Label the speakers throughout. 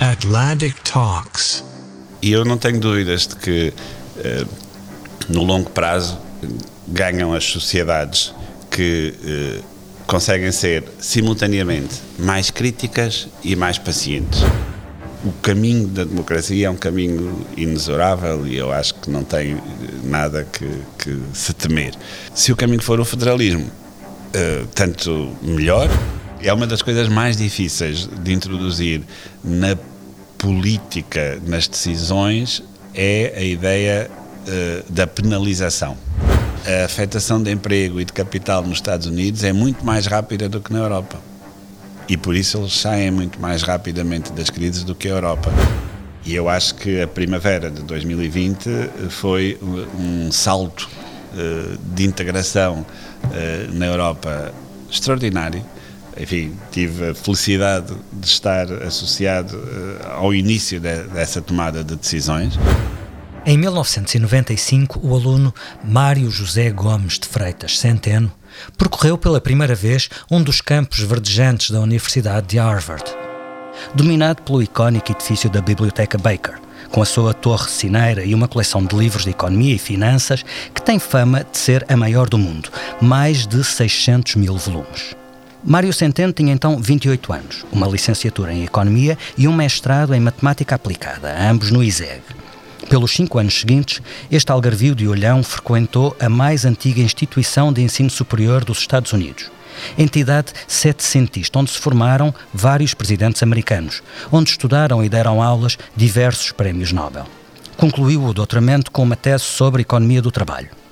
Speaker 1: Atlantic Talks.
Speaker 2: E eu não tenho dúvidas de que, eh, no longo prazo, ganham as sociedades que eh, conseguem ser simultaneamente mais críticas e mais pacientes. O caminho da democracia é um caminho inexorável e eu acho que não tem nada que, que se temer. Se o caminho for o federalismo, tanto melhor. É uma das coisas mais difíceis de introduzir na política, nas decisões, é a ideia uh, da penalização. A afetação de emprego e de capital nos Estados Unidos é muito mais rápida do que na Europa. E por isso eles saem muito mais rapidamente das crises do que a Europa. E eu acho que a primavera de 2020 foi um salto uh, de integração uh, na Europa extraordinário. Enfim, tive a felicidade de estar associado uh, ao início de, dessa tomada de decisões.
Speaker 3: Em 1995, o aluno Mário José Gomes de Freitas Centeno percorreu pela primeira vez um dos campos verdejantes da Universidade de Harvard. Dominado pelo icónico edifício da Biblioteca Baker, com a sua torre cineira e uma coleção de livros de economia e finanças que tem fama de ser a maior do mundo, mais de 600 mil volumes. Mário Centeno tinha então 28 anos, uma licenciatura em Economia e um mestrado em Matemática Aplicada, ambos no ISEG. Pelos cinco anos seguintes, este algarvio de Olhão frequentou a mais antiga instituição de ensino superior dos Estados Unidos, entidade setecentista, onde se formaram vários presidentes americanos, onde estudaram e deram aulas diversos prémios Nobel. Concluiu o doutoramento com uma tese sobre economia do trabalho.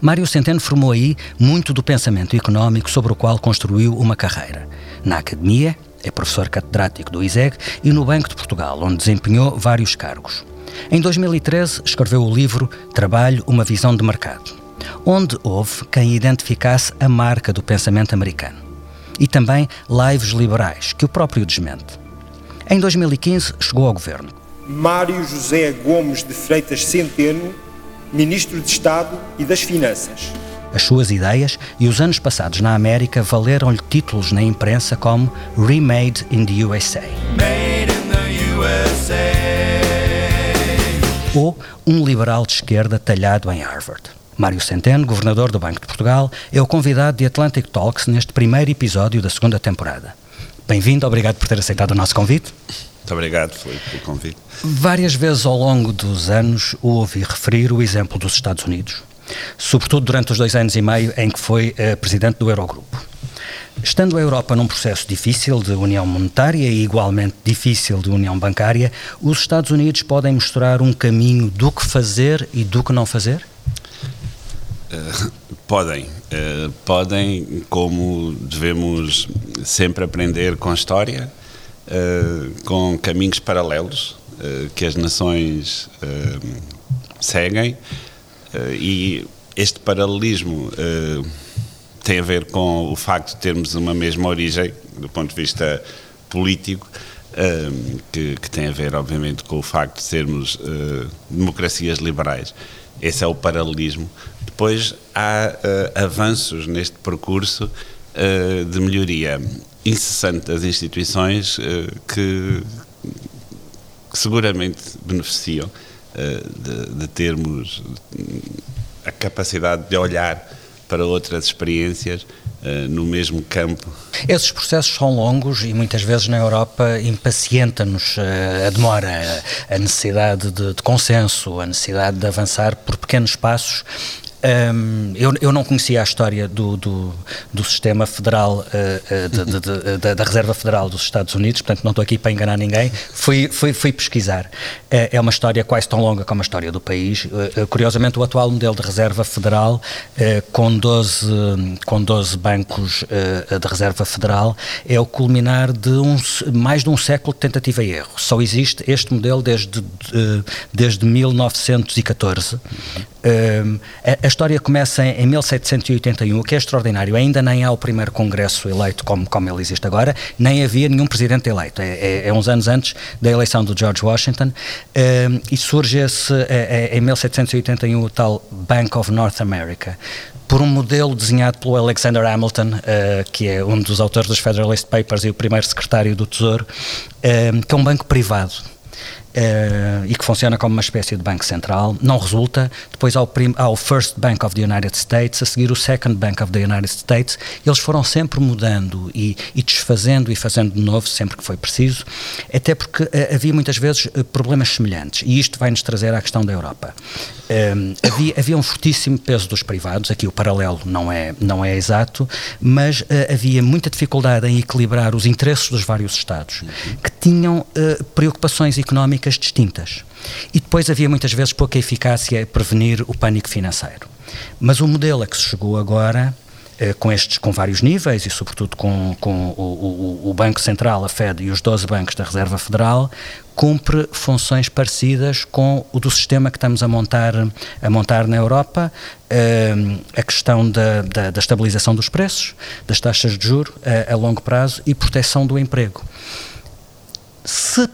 Speaker 3: Mário Centeno formou aí muito do pensamento económico sobre o qual construiu uma carreira. Na academia, é professor catedrático do ISEG e no Banco de Portugal, onde desempenhou vários cargos. Em 2013, escreveu o livro Trabalho, uma visão de mercado, onde houve quem identificasse a marca do pensamento americano. E também lives liberais, que o próprio desmente. Em 2015, chegou ao governo.
Speaker 4: Mário José Gomes de Freitas Centeno, Ministro de Estado e das Finanças.
Speaker 3: As suas ideias e os anos passados na América valeram-lhe títulos na imprensa como Remade in the USA. Made in the USA. Ou um liberal de esquerda talhado em Harvard. Mário Centeno, governador do Banco de Portugal, é o convidado de Atlantic Talks neste primeiro episódio da segunda temporada. Bem-vindo, obrigado por ter aceitado o nosso convite.
Speaker 2: Muito obrigado Felipe, pelo convite.
Speaker 3: Várias vezes ao longo dos anos ouvi referir o exemplo dos Estados Unidos, sobretudo durante os dois anos e meio em que foi uh, presidente do Eurogrupo. Estando a Europa num processo difícil de união monetária e igualmente difícil de união bancária, os Estados Unidos podem mostrar um caminho do que fazer e do que não fazer?
Speaker 2: Uh, podem. Uh, podem, como devemos sempre aprender com a história, com caminhos paralelos que as nações seguem e este paralelismo tem a ver com o facto de termos uma mesma origem, do ponto de vista político, que, que, tem a ver, obviamente, com o facto de sermos democracias liberais. Esse é o paralelismo. Depois há avanços neste percurso de melhoria incessante das instituições que, que, seguramente beneficiam de, de termos a capacidade de olhar para outras experiências uh, no mesmo campo.
Speaker 3: Esses processos são longos e muitas vezes na Europa impacienta-nos a demora, a necessidade de, de, consenso, a necessidade de avançar por pequenos passos. Um, eu, eu, não conhecia a história do, do, do sistema federal, uh, uh, de, de, de, da Reserva Federal dos Estados Unidos, portanto não estou aqui para enganar ninguém. Fui, fui, fui pesquisar. Uh, é uma história quase tão longa como a história do país. curiosamente, o atual modelo de Reserva Federal, com, 12, com 12 bancos de Reserva Federal, é o culminar de um, mais de um século de tentativa e erro. Só existe este modelo desde, desde 1914. A, a história começa em, em 1781, o que é extraordinário. Ainda nem há o primeiro congresso eleito como, como ele existe agora, nem havia nenhum presidente eleito. É, é, é uns anos antes da eleição do George Washington e surge esse, é, em 1781 o tal Bank of North America por um modelo desenhado pelo Alexander Hamilton, uh, que é um dos autores dos Federalist Papers e o primeiro secretário do Tesouro, uh, que é um banco privado. Uh, e que funciona como uma espécie de banco central, não resulta. Depois há o, há o, First Bank of the United States, a seguir o Second Bank of the United States. Eles foram sempre mudando e, e desfazendo e fazendo de novo sempre que foi preciso, até porque uh, havia muitas vezes uh, problemas semelhantes. E isto vai nos trazer à questão da Europa. havia, havia um fortíssimo peso dos privados, aqui o paralelo não é, não é exato, mas havia muita dificuldade em equilibrar os interesses dos vários Estados, que tinham preocupações económicas económicas distintas. E depois havia muitas vezes pouca eficácia a prevenir o pânico financeiro. Mas o modelo a que se chegou agora, eh, com estes, com vários níveis e sobretudo com, com o, o, o, Banco Central, a Fed e os 12 bancos da Reserva Federal, cumpre funções parecidas com o do sistema que estamos a montar, a montar na Europa, eh, a questão da, da, da, estabilização dos preços, das taxas de juro a, eh, a longo prazo e proteção do emprego. Se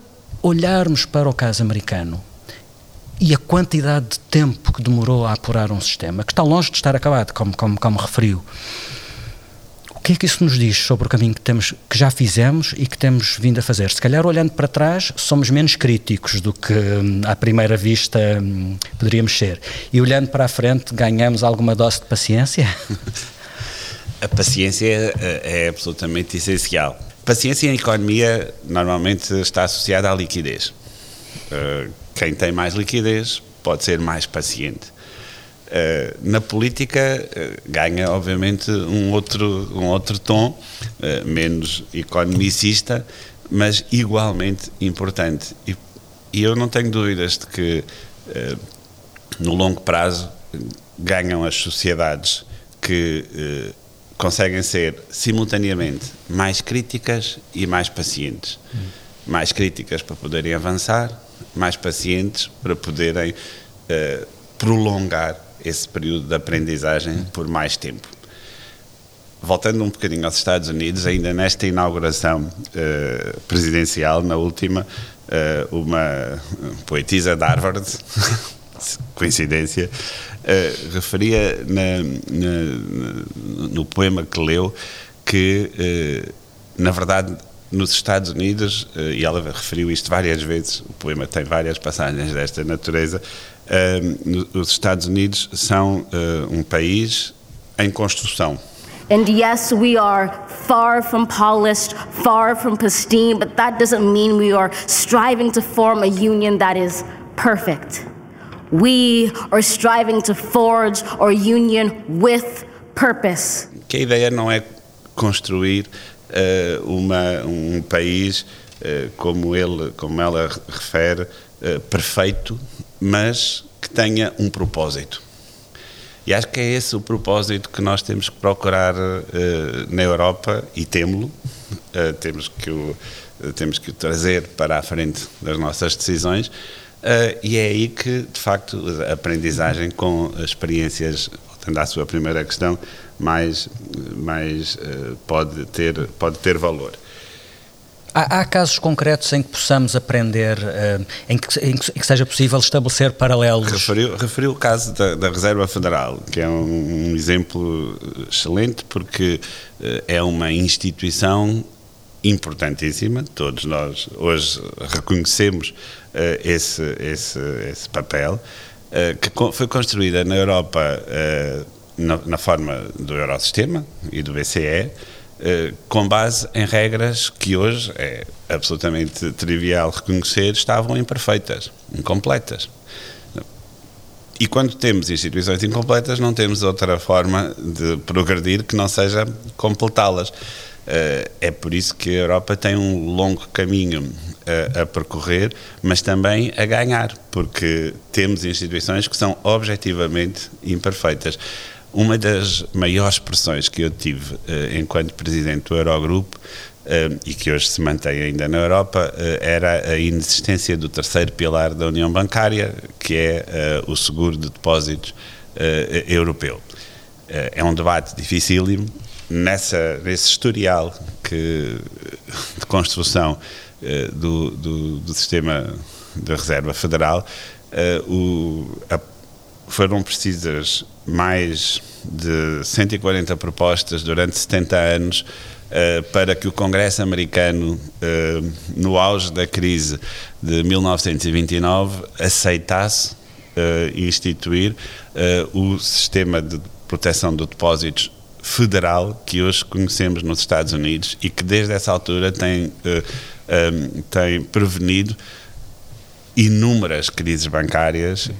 Speaker 3: olharmos para o caso americano e a quantidade de tempo que demorou a apurar um sistema, que está longe de estar acabado, como, como, como referiu, o que é que isso nos diz sobre o caminho que, temos, que já fizemos e que temos vindo a fazer? Se calhar, olhando para trás, somos menos críticos do que hum, à primeira vista hum, poderíamos ser. E olhando para a frente, ganhamos alguma dose de paciência?
Speaker 2: A paciência é, é absolutamente essencial. Paciência em economia normalmente está associada à liquidez. Uh, quem tem mais liquidez pode ser mais paciente. Uh, na política uh, ganha obviamente um outro, um outro tom, menos economicista, mas igualmente importante. E, e, eu não tenho dúvidas de que no longo prazo ganham as sociedades que conseguem ser simultaneamente mais críticas e mais pacientes. Hum. Mais críticas para poderem avançar, mais pacientes para poderem uh, prolongar esse período de aprendizagem hum. por mais tempo. Voltando um bocadinho aos Estados Unidos, ainda nesta inauguração uh, presidencial, na última, uh, uma poetisa de Harvard, coincidência, uh, referia na, na, no poema que leu que, uh, na verdade, nos Estados Unidos, uh, e ela referiu isto várias vezes, o poema tem várias passagens desta natureza, os Estados Unidos são um país em construção.
Speaker 5: And yes, we are far from polished, far from pristine, but that doesn't mean we are striving to form a union that is perfect. We are striving to forge our union with purpose.
Speaker 2: Que a ideia não é construir uh, uma, um país uh, como ele, como ela refere, uh, perfeito, mas que tenha um propósito. E acho que é esse o propósito que nós temos que procurar na Europa e temos-lo. temos que o temos que o trazer para a frente das nossas decisões Uh, e é aí que, de facto, a aprendizagem com experiências, voltando à sua primeira questão, mais, mais uh, pode, ter, pode ter valor.
Speaker 3: Há, há, casos concretos em que possamos aprender, uh, em, que, em, que, seja possível estabelecer paralelos?
Speaker 2: Referiu, referiu o caso da, da, Reserva Federal, que é um, um exemplo excelente, porque é uma instituição importantíssima, todos nós hoje reconhecemos uh, esse, esse, esse papel, uh, que foi construída na Europa uh, na, na, forma do Eurosistema e do BCE, com base em regras que hoje é absolutamente trivial reconhecer estavam imperfeitas, incompletas. e quando temos instituições incompletas, não temos outra forma de progredir que não seja completá-las. Uh, é por isso que a Europa tem um longo caminho a, a, percorrer, mas também a ganhar, porque temos instituições que são objetivamente imperfeitas. Uma das maiores pressões que eu tive uh, enquanto presidente do Eurogrupo Uh, e que hoje se mantém ainda na Europa, uh, era a inexistência do terceiro pilar da União Bancária, que é uh, o seguro de depósitos europeu. é um debate dificílimo. Nessa, nesse historial que, de construção do, do, do, sistema da Reserva Federal, o, a, foram precisas mais de 140 propostas durante 70 anos Uh, para que o Congresso americano, uh, no auge da crise de 1929, aceitasse uh, instituir o sistema de proteção de depósitos federal que hoje conhecemos nos Estados Unidos e que desde essa altura tem, um, tem prevenido inúmeras crises bancárias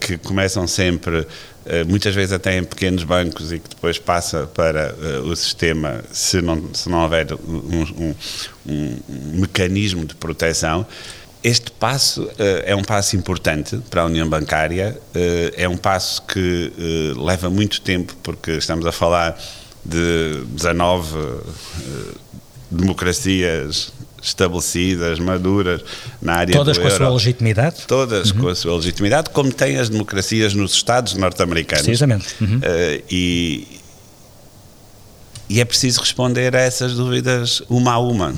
Speaker 2: que começam sempre eh, muitas vezes até em pequenos bancos e que depois passa para uh, o sistema se não, se não houver um, um, um mecanismo de proteção. Este passo uh, é um passo importante para a União Bancária, uh, é um passo que leva muito tempo, porque estamos a falar de 19 democracias estabelecidas, maduras na área
Speaker 3: Todas com
Speaker 2: euro.
Speaker 3: a sua legitimidade?
Speaker 2: Todas uhum. com a sua legitimidade, como têm as democracias nos Estados norte-americanos.
Speaker 3: Precisamente. Uhum.
Speaker 2: Uh, e, e é preciso responder a essas dúvidas uma a uma. Uh,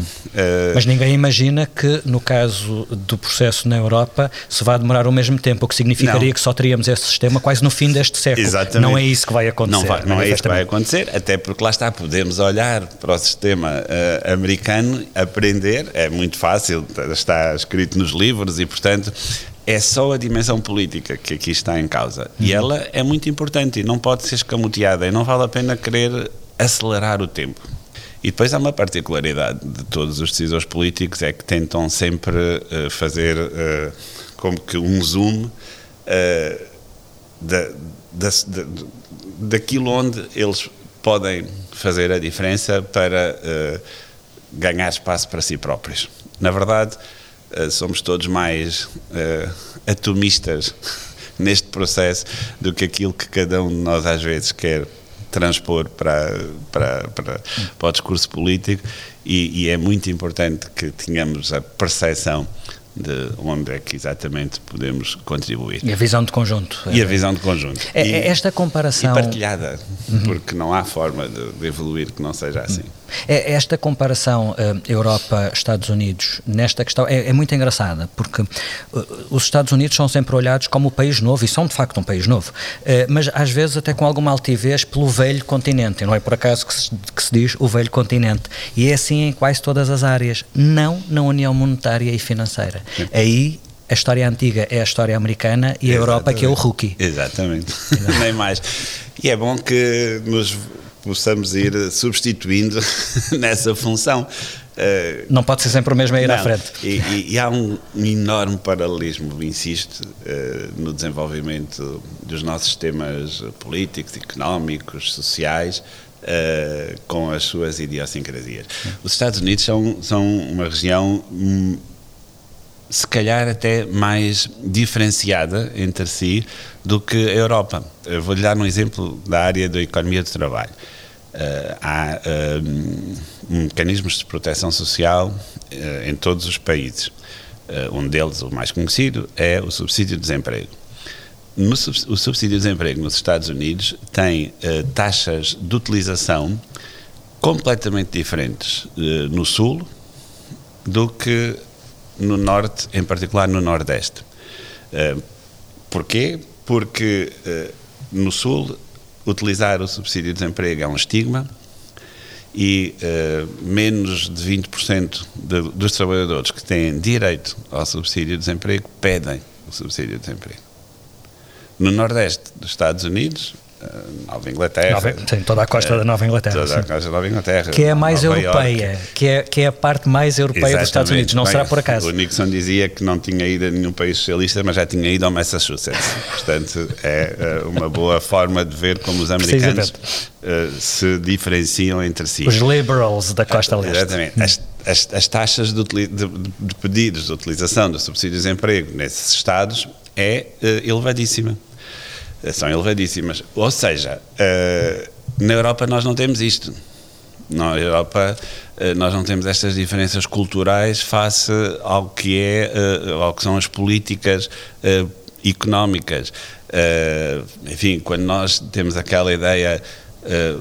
Speaker 3: Mas ninguém imagina que, no caso do processo na Europa, se vai demorar o mesmo tempo, o que significaria não. que só teríamos esse sistema quase no fim deste século.
Speaker 2: Exatamente.
Speaker 3: Não é isso que vai acontecer.
Speaker 2: Não, vai, não é isso que vai acontecer, até porque lá está, podemos olhar para o sistema uh, americano, aprender, é muito fácil, está escrito nos livros e, portanto, é só a dimensão política que aqui está em causa. Uhum. E ela é muito importante e não pode ser escamoteada e não vale a pena querer acelerar o tempo. E depois há uma particularidade de todos os decisores políticos, é que tentam sempre uh, fazer uh, como que um zoom uh, da, da, da, daquilo onde eles podem fazer a diferença para ganhar espaço para si próprios. Na verdade, somos todos mais atomistas neste processo do que aquilo que cada um de nós às vezes quer transpor para, para, para, para o discurso político e, e é muito importante que tenhamos a percepção de onde é que exatamente podemos contribuir.
Speaker 3: E a visão de conjunto.
Speaker 2: E a visão de conjunto.
Speaker 3: É, e, esta comparação...
Speaker 2: E partilhada, uhum. porque não há forma de, de, evoluir que não seja assim.
Speaker 3: É, esta comparação uh, Europa-Estados Unidos nesta questão é, é muito engraçada, porque uh, os Estados Unidos são sempre olhados como o país novo, e são de facto um país novo, uh, mas às vezes até com alguma altivez pelo velho continente, não é por acaso que se, que se diz o velho continente, e é assim em quase todas as áreas, não na União Monetária e Financeira. Sim. Aí a história antiga é a história americana e a Europa que é o rookie.
Speaker 2: Exatamente, nem mais. E é bom que nos possamos ir substituindo nessa função.
Speaker 3: Uh, não pode ser sempre o mesmo a ir não, à frente.
Speaker 2: E, e, há um, enorme paralelismo, insisto, uh, no desenvolvimento dos nossos sistemas políticos, económicos, sociais, uh, com as suas idiosincrasias. Os Estados Unidos são, são uma região hum, se calhar até mais diferenciada entre si do que a Europa. Vou-lhe dar um exemplo da área da economia do trabalho. Uh, há uh, mecanismos de proteção social uh, em todos os países. um deles, o mais conhecido, é o subsídio de desemprego. No, o subsídio de desemprego nos Estados Unidos tem taxas de utilização completamente diferentes no Sul do que no Norte, em particular no Nordeste. Uh, porquê? Porque uh, no Sul utilizar o subsídio de desemprego é um estigma e uh, menos de 20% de, dos trabalhadores que têm direito ao subsídio de desemprego pedem o subsídio de desemprego. No Nordeste dos Estados Unidos, Nova Inglaterra.
Speaker 3: Nova, sim, toda a costa da Nova Inglaterra.
Speaker 2: Toda a costa da Nova Inglaterra.
Speaker 3: Que é a mais
Speaker 2: Nova
Speaker 3: europeia, que é, que é a parte mais europeia dos Estados Unidos, não
Speaker 2: Bem,
Speaker 3: será por acaso.
Speaker 2: O Nixon dizia que não tinha ido a nenhum país socialista, mas já tinha ido ao Massachusetts. Portanto, é eh, uma boa forma de ver como os americanos eh, se diferenciam entre si.
Speaker 3: Os liberals da costa leste.
Speaker 2: Exatamente. As, as, as taxas de, de- de pedidos de utilização dos subsídios de emprego nesses estados é eh, elevadíssima. São elevadíssimas. Ou seja, eh, na Europa nós não temos isto. Na Europa eh, nós não temos estas diferenças culturais face ao que é, eh, ao que são as políticas económicas. Enfim, quando nós temos aquela ideia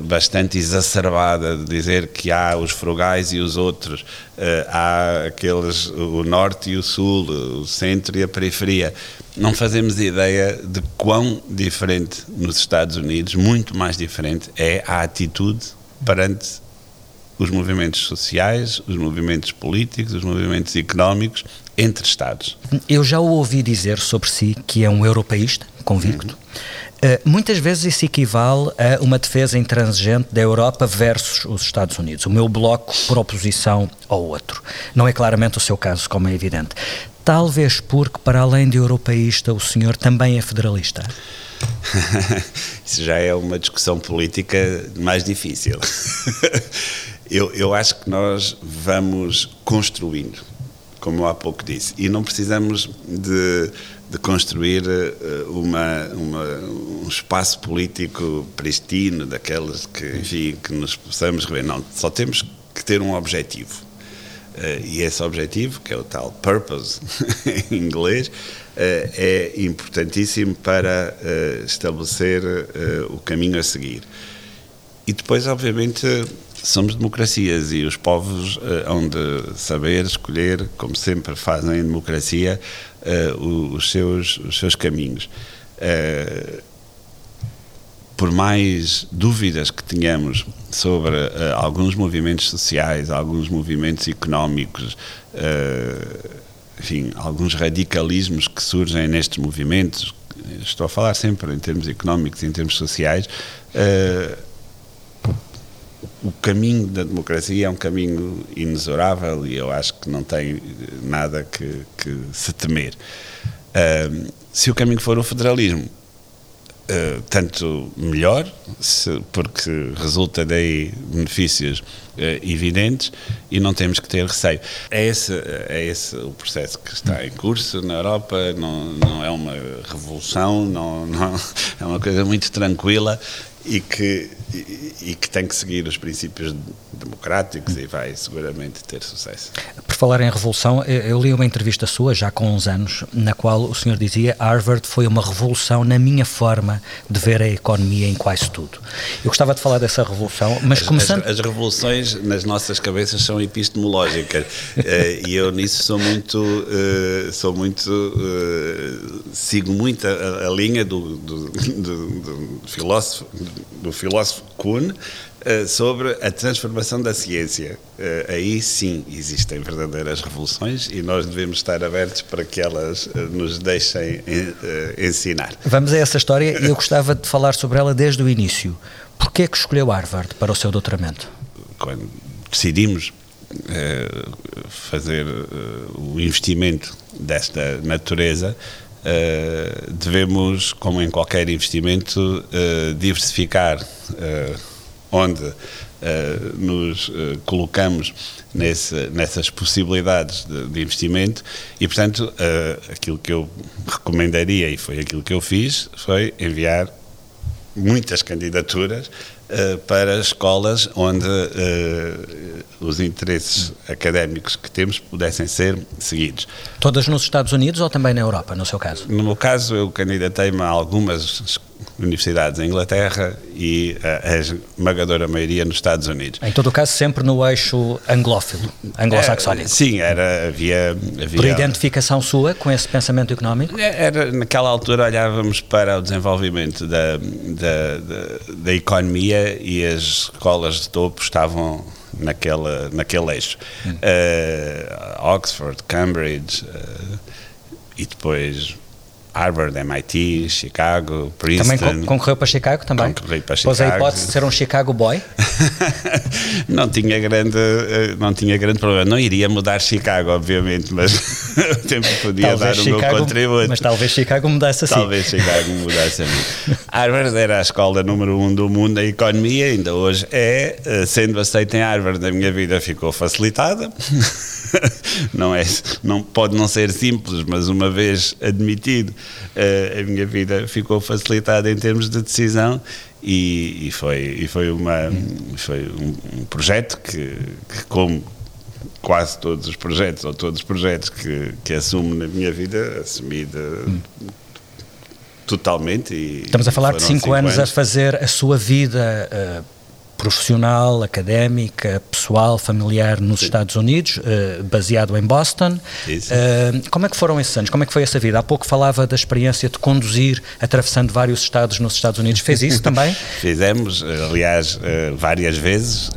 Speaker 2: bastante exacerbada de dizer que há os frugais e os outros, há aqueles, o norte e o sul, o centro e a periferia. Não fazemos ideia de quão diferente nos Estados Unidos, muito mais diferente, é a atitude perante os movimentos sociais, os movimentos políticos, os movimentos económicos entre Estados.
Speaker 3: Eu já o ouvi dizer sobre si que é um europeísta, convicto. Uh, muitas vezes isso equivale a uma defesa intransigente da Europa versus os Estados Unidos, o meu bloco por oposição ao outro. Não é claramente o seu caso, como é evidente. Talvez porque, para além de europeísta, o senhor também é federalista.
Speaker 2: Isso já é uma discussão política mais difícil. eu, eu acho que nós vamos construindo, como eu há pouco disse, e não precisamos de, de construir eh, uma, uma, um espaço político pristino, daqueles que, enfim, que nos possamos rever. Não, só temos que ter um objetivo. Uh, e esse objetivo, que é o tal purpose em inglês, uh, é importantíssimo para uh, estabelecer o caminho a seguir. E depois, obviamente, somos democracias e os povos hão de saber escolher, como sempre fazem em democracia, os, seus, os seus caminhos por mais dúvidas que tenhamos sobre uh, alguns movimentos sociais, alguns movimentos económicos, uh, enfim, alguns radicalismos que surgem nestes movimentos, estou a falar sempre em termos económicos e em termos sociais, uh, o caminho da democracia é um caminho inexorável e eu acho que não tem nada que, que se temer. se o caminho for o federalismo, Uh, tanto melhor, se, porque resulta daí benefícios uh, evidentes e não temos que ter receio. É esse, é esse o processo que está em curso na Europa, não, não é uma revolução, não, não, é uma coisa muito tranquila e que, e, e que tem que seguir os princípios democráticos e vai seguramente ter sucesso.
Speaker 3: Por falar em revolução, eu li uma entrevista sua, já com uns anos, na qual o senhor dizia Harvard foi uma revolução na minha forma de ver a economia em quase tudo. Eu gostava de falar dessa revolução, mas
Speaker 2: as,
Speaker 3: começando...
Speaker 2: As, as revoluções nas nossas cabeças são epistemológicas uh, e eu nisso sou muito, uh, sou muito, sigo muito a, a linha do, do, do, do filósofo do filósofo Kuhn uh, sobre a transformação da ciência. Uh, aí sim existem verdadeiras revoluções e nós devemos estar abertos para que elas uh, nos deixem ensinar.
Speaker 3: Vamos a essa história e eu gostava de falar sobre ela desde o início. Porquê é que escolheu Harvard para o seu doutoramento?
Speaker 2: Quando decidimos fazer o investimento desta natureza, Uh, devemos, como em qualquer investimento, uh, diversificar uh, onde nos colocamos nesse, nessas possibilidades de, investimento. E, portanto, aquilo que eu recomendaria, e foi aquilo que eu fiz, foi enviar muitas candidaturas para escolas onde uh, os interesses académicos que temos pudessem ser seguidos.
Speaker 3: Todas nos Estados Unidos ou também na Europa, no seu caso?
Speaker 2: No meu caso, eu candidatei-me a algumas universidades em Inglaterra e a, a esmagadora maioria nos Estados Unidos.
Speaker 3: Em todo o caso, sempre no eixo anglófilo, anglo-saxónico.
Speaker 2: É, sim, era, havia, havia...
Speaker 3: Por identificação sua com esse pensamento económico?
Speaker 2: Era, naquela altura olhávamos para o desenvolvimento da, da, da, da economia e as escolas de topo estavam naquela, naquele eixo. Hum. Uh, Oxford, Cambridge uh, e depois Harvard, MIT, Chicago, Princeton.
Speaker 3: Também concorreu para Chicago também?
Speaker 2: Concorri para
Speaker 3: Chicago. Pôs a hipótese de ser um Chicago boy?
Speaker 2: não tinha grande eh, não tinha grande problema. Não iria mudar Chicago, obviamente, mas o tempo podia
Speaker 3: talvez
Speaker 2: dar
Speaker 3: Chicago,
Speaker 2: o meu contributo.
Speaker 3: Mas talvez Chicago mudasse assim.
Speaker 2: Talvez Chicago mudasse a mim. Harvard era a escola número um do mundo da economia, ainda hoje é. Eh, sendo aceito em Harvard, a minha vida ficou facilitada. não é, não pode não ser simples, mas uma vez admitido, uh, a minha vida ficou facilitada em termos de decisão e, e foi e foi uma foi um, um projeto que, que, como quase todos os projetos ou todos os projetos que, que assumo na minha vida assumi de, hum. totalmente e
Speaker 3: estamos a falar de cinco, cinco anos, anos, a fazer a sua vida uh, profissional, académica, pessoal, familiar nos Sim. Estados Unidos, uh, baseado em Boston. Uh, como é que foram esses anos? Como é que foi essa vida? Há pouco falava da experiência de conduzir atravessando vários estados nos Estados Unidos. Fez isso também?
Speaker 2: Fizemos, aliás, uh, várias vezes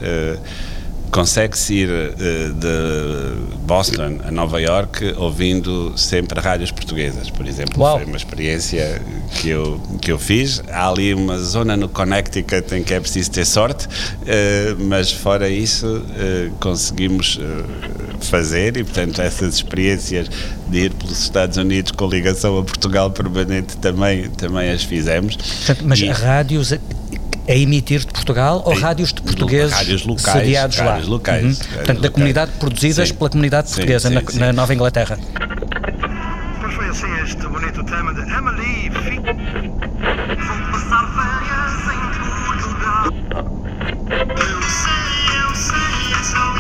Speaker 2: consegue-se ir uh, de Boston a Nova York ouvindo sempre rádios portuguesas, por exemplo. Uau. Foi uma experiência que eu, que eu fiz. Há ali uma zona no Connecticut em que é preciso ter sorte, uh, mas fora isso uh, conseguimos fazer e, portanto, essas experiências de ir pelos Estados Unidos com ligação a Portugal permanente também, também as fizemos.
Speaker 3: Portanto, mas e, rádios a emitir de Portugal ou rádios de portugueses
Speaker 2: rádios locais,
Speaker 3: sediados
Speaker 2: rádios
Speaker 3: lá?
Speaker 2: locais.
Speaker 3: Uhum. Portanto, locais. da comunidade produzidas sim. pela comunidade portuguesa sim, sim, na, na, Nova Inglaterra.
Speaker 6: Pois foi assim este bonito tema de Emily Vou passar férias em Portugal. Eu sei, eu sei, é
Speaker 2: só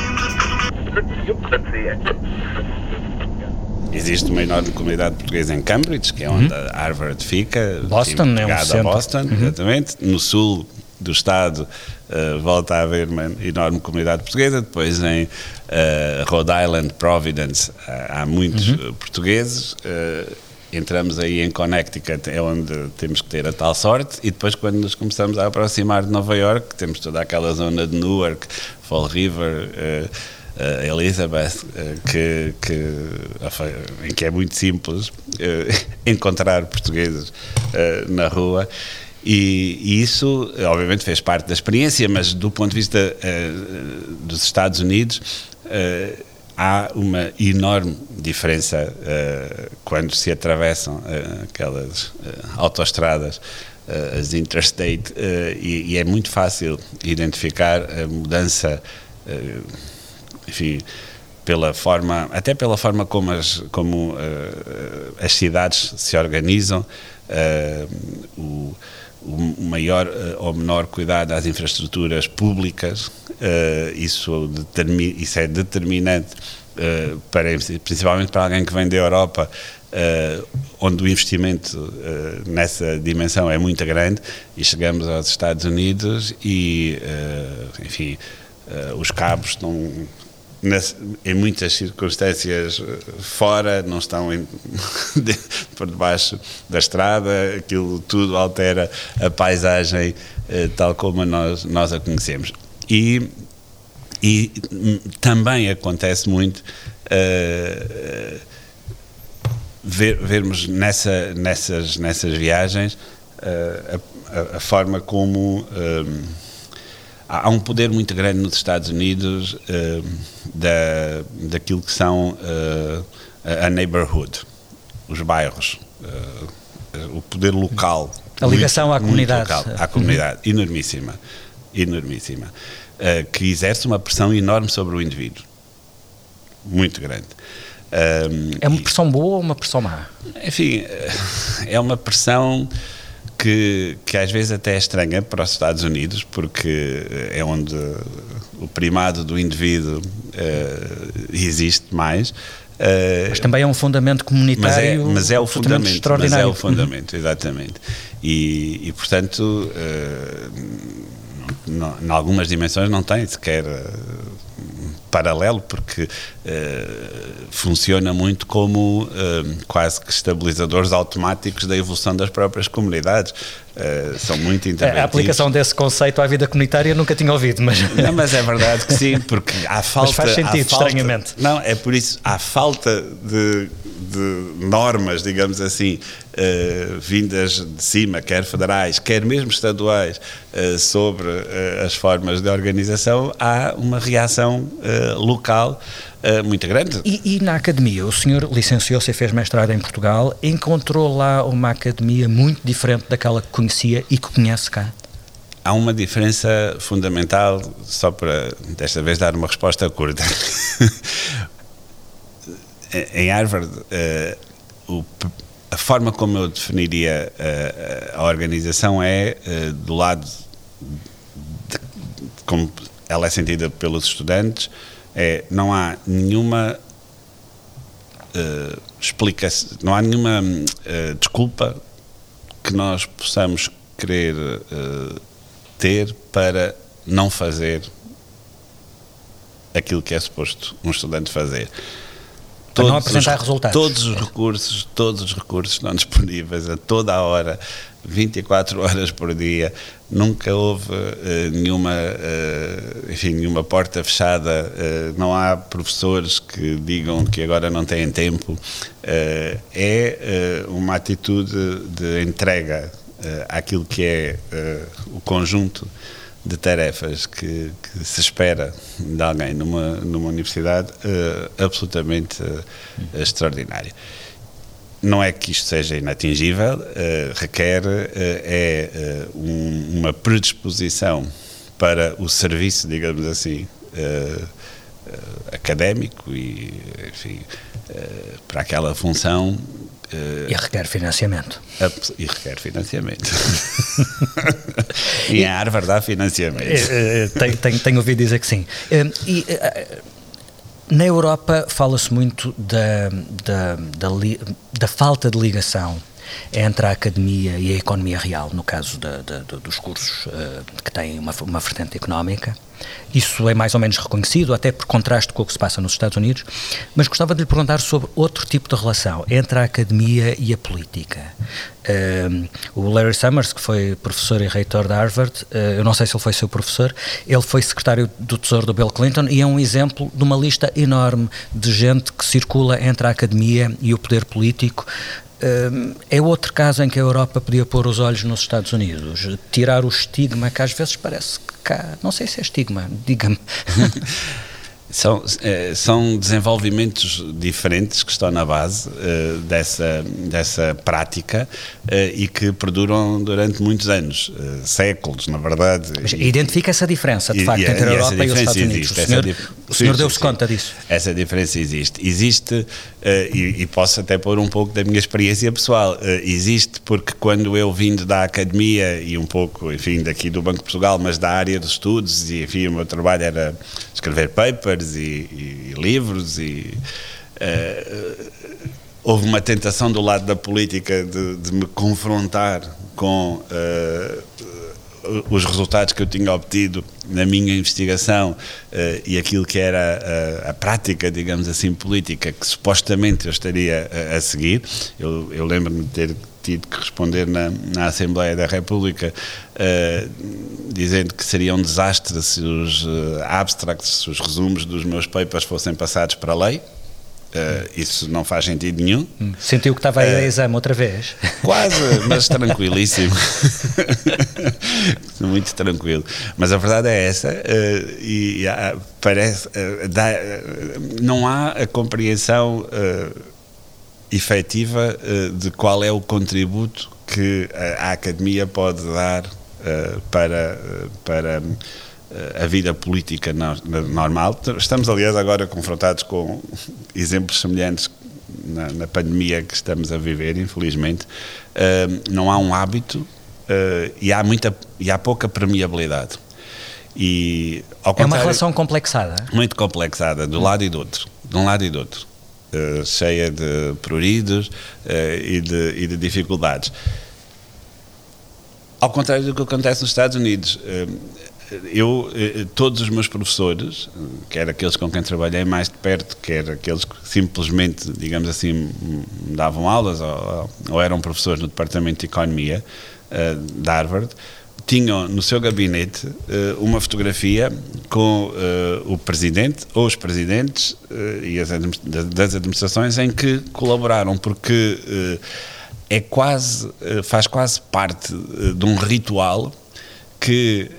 Speaker 2: Existe uma enorme comunidade portuguesa em Cambridge, que é onde uhum. Harvard fica.
Speaker 3: Boston é um centro.
Speaker 2: a Boston, uhum. exatamente. No sul do Estado uh, volta a haver uma enorme comunidade portuguesa. Depois em uh, Rhode Island, Providence, uh, há muitos uhum. portugueses. entramos aí em Connecticut, é onde temos que ter a tal sorte. E depois, quando nos começamos a aproximar de Nova York, temos toda aquela zona de Newark, Fall River uh, Elizabeth, uh, que, que, em que é muito simples uh, encontrar portugueses na rua. E, e, isso, obviamente, fez parte da experiência, mas do ponto de vista dos Estados Unidos, há uma enorme diferença quando se atravessam aquelas autoestradas as interstate e, é muito fácil identificar a mudança enfim, pela forma, até pela forma como as, como, uh, as cidades se organizam, uh, o, o, maior uh, ou menor cuidado às infraestruturas públicas, isso, determi, isso é determinante, para, principalmente para alguém que vem da Europa, onde o investimento nessa dimensão é muito grande, e chegamos aos Estados Unidos e, enfim, os cabos estão nas, em muitas circunstâncias eh, fora, não estão em, de, por debaixo da estrada, aquilo tudo altera a paisagem eh, tal como nós, nós a conhecemos. E, e também acontece muito uh, ver, vermos nessa, nessas, nessas viagens uh, a, a, forma como há um poder muito grande nos Estados Unidos uh, da, daquilo que são uh, a neighborhood, os bairros, uh, o poder local.
Speaker 3: A ligação muito, à comunidade.
Speaker 2: Local, à comunidade, uhum. enormíssima, enormíssima, que exerce uma pressão enorme sobre o indivíduo, muito grande.
Speaker 3: Um, é uma pressão boa ou uma pressão má?
Speaker 2: Enfim, é uma pressão que, que às vezes até é estranha para os Estados Unidos, porque é onde o primado do indivíduo uh, existe mais.
Speaker 3: Uh, mas também é um fundamento comunitário.
Speaker 2: Mas é, mas é o fundamento, mas é o fundamento, exatamente. E, e portanto, uh, em algumas dimensões não tem sequer paralelo, porque uh, funciona muito como uh, quase que estabilizadores automáticos da evolução das próprias comunidades. Uh, são muito interventivos.
Speaker 3: A aplicação desse conceito à vida comunitária nunca tinha ouvido, mas...
Speaker 2: Não, mas é verdade que sim, porque há falta...
Speaker 3: Mas faz sentido,
Speaker 2: falta,
Speaker 3: estranhamente.
Speaker 2: Não, é por isso, há falta de, de normas, digamos assim, uh, vindas de cima, quer federais, quer mesmo estaduais, uh, sobre uh, as formas de organização, há uma reação local muito grande.
Speaker 3: E, e, na academia, o senhor licenciou-se e fez mestrado em Portugal, encontrou lá uma academia muito diferente daquela que conhecia e que conhece cá?
Speaker 2: Há uma diferença fundamental, só para desta vez dar uma resposta curta. em Harvard, uh, o, a forma como eu definiria uh, a organização é uh, do lado de, como ela é sentida pelos estudantes, é não há nenhuma explicação, não há nenhuma desculpa que nós possamos querer ter para não fazer aquilo que é suposto um estudante fazer
Speaker 3: para não apresentar
Speaker 2: os,
Speaker 3: resultados.
Speaker 2: Todos os recursos, todos os recursos estão disponíveis a toda a hora, 24 horas por dia. Nunca houve uh, nenhuma, uh, enfim, nenhuma porta fechada. Uh, não há professores que digam que agora não têm tempo. é uma atitude de entrega àquilo que é o conjunto de tarefas que, que, se espera de alguém numa, numa universidade uh, absolutamente uh, extraordinária. Não é que isto seja inatingível, uh, requer é um, uma predisposição para o serviço, digamos assim, académico e, enfim, para aquela função
Speaker 3: Uh, e requer financiamento.
Speaker 2: E requer financiamento. e em Harvard dá financiamento. Uh,
Speaker 3: tenho, tenho, tenho, ouvido dizer que sim. Uh, e na Europa fala-se muito da, da, da, da falta de ligação entre a academia e a economia real, no caso dos cursos que têm uma, uma vertente económica. Isso é mais ou menos reconhecido, até por contraste com o que se passa nos Estados Unidos, mas gostava de lhe perguntar sobre outro tipo de relação entre a academia e a política. Uh, o Larry Summers, que foi professor e reitor de Harvard, uh, eu não sei se ele foi seu professor, ele foi secretário do Tesouro do Bill Clinton e é um exemplo de uma lista enorme de gente que circula entre a academia e o poder político, é outro caso em que a Europa podia pôr os olhos nos Estados Unidos, tirar o estigma que às vezes parece que cá, não sei se é estigma, diga-me.
Speaker 2: São, eh, são desenvolvimentos diferentes que estão na base uh, dessa, dessa prática uh, e que perduram durante muitos anos, uh, séculos, na verdade.
Speaker 3: Mas identifica essa diferença, de e, facto, e, entre a Europa e os Estados Unidos. Existe, o senhor, o senhor deu-se conta disso?
Speaker 2: Essa diferença existe. Existe, e, posso até pôr um pouco da minha experiência pessoal, existe porque quando eu vindo da academia e um pouco, enfim, daqui do Banco de Portugal, mas da área dos estudos, e enfim, o meu trabalho era escrever papers, e, e, livros e uh, houve uma tentação do lado da política de, de me confrontar com uh, os resultados que eu tinha obtido na minha investigação uh, e aquilo que era a, a, prática, digamos assim, política que supostamente eu estaria a, a seguir. Eu, eu lembro-me de ter tido que responder na, na Assembleia da República uh, dizendo que seria um desastre se os uh, abstracts, se os resumos dos meus papers fossem passados para a lei. Uh, isso não faz sentido nenhum.
Speaker 3: Hum. Sentiu que estava aí a exame outra vez?
Speaker 2: Quase, mas tranquilíssimo. Muito tranquilo. Mas a verdade é essa, uh, e uh, parece. Dá, não há a compreensão efetiva uh, de qual é o contributo que a, a academia pode dar uh, para, uh, para a vida política no, normal. Estamos, aliás, agora confrontados com exemplos semelhantes na, na pandemia que estamos a viver, infelizmente. não há um hábito e, há muita, e há pouca permeabilidade.
Speaker 3: E, é uma relação complexada.
Speaker 2: Muito complexada, do lado e do outro. De um lado e do outro. Eh, cheia de pruridos uh, e, de, e de dificuldades. Ao contrário do que acontece nos Estados Unidos, uh, eu, todos os meus professores, quer aqueles com quem trabalhei mais de perto, quer aqueles que simplesmente, digamos assim, me davam aulas ou, ou eram professores no Departamento de Economia de Harvard, tinham no seu gabinete uma fotografia com o presidente ou os presidentes e as das administrações em que colaboraram, porque é quase, faz quase parte de um ritual que,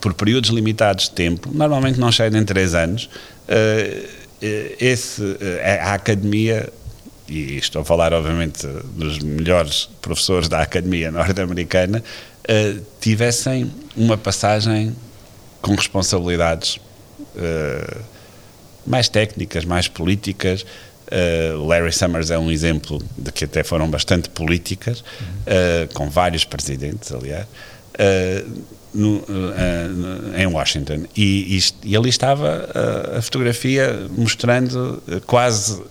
Speaker 2: por períodos limitados de tempo, normalmente não chega em três anos, esse, a academia e estou a falar obviamente dos melhores professores da academia norte-americana, tivessem uma passagem com responsabilidades mais técnicas, mais políticas. Uh, Larry Summers é um exemplo de que até foram bastante políticas, com vários presidentes, aliás. No, uh, em Washington e, e, e ali estava uh, a fotografia mostrando uh, quase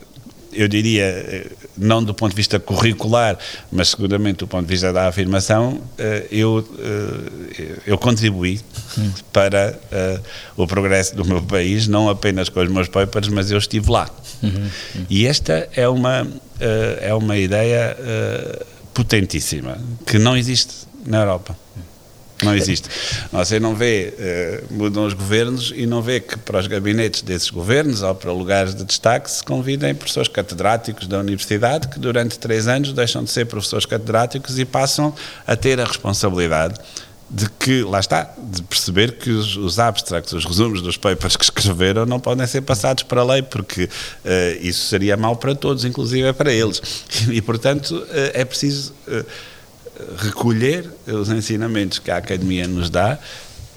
Speaker 2: eu diria, eh, não do ponto de vista curricular, mas seguramente do ponto de vista da afirmação, eh, eu, eh, eu contribuí hum. para o progresso do meu país, não apenas com os meus papers, mas eu estive lá. Uhum, uhum. E esta é uma, é uma ideia potentíssima, que não existe na Europa. Não existe. Você não vê, uh, mudam os governos e não vê que para os gabinetes desses governos ou para lugares de destaque se convidem professores catedráticos da universidade que durante três anos deixam de ser professores catedráticos e passam a ter a responsabilidade de que, lá está, de perceber que os, os abstracts, os resumos dos papers que escreveram não podem ser passados para a lei, porque uh, isso seria mal para todos, inclusive é para eles. E, portanto, uh, é preciso uh, recolher os ensinamentos que a academia nos dá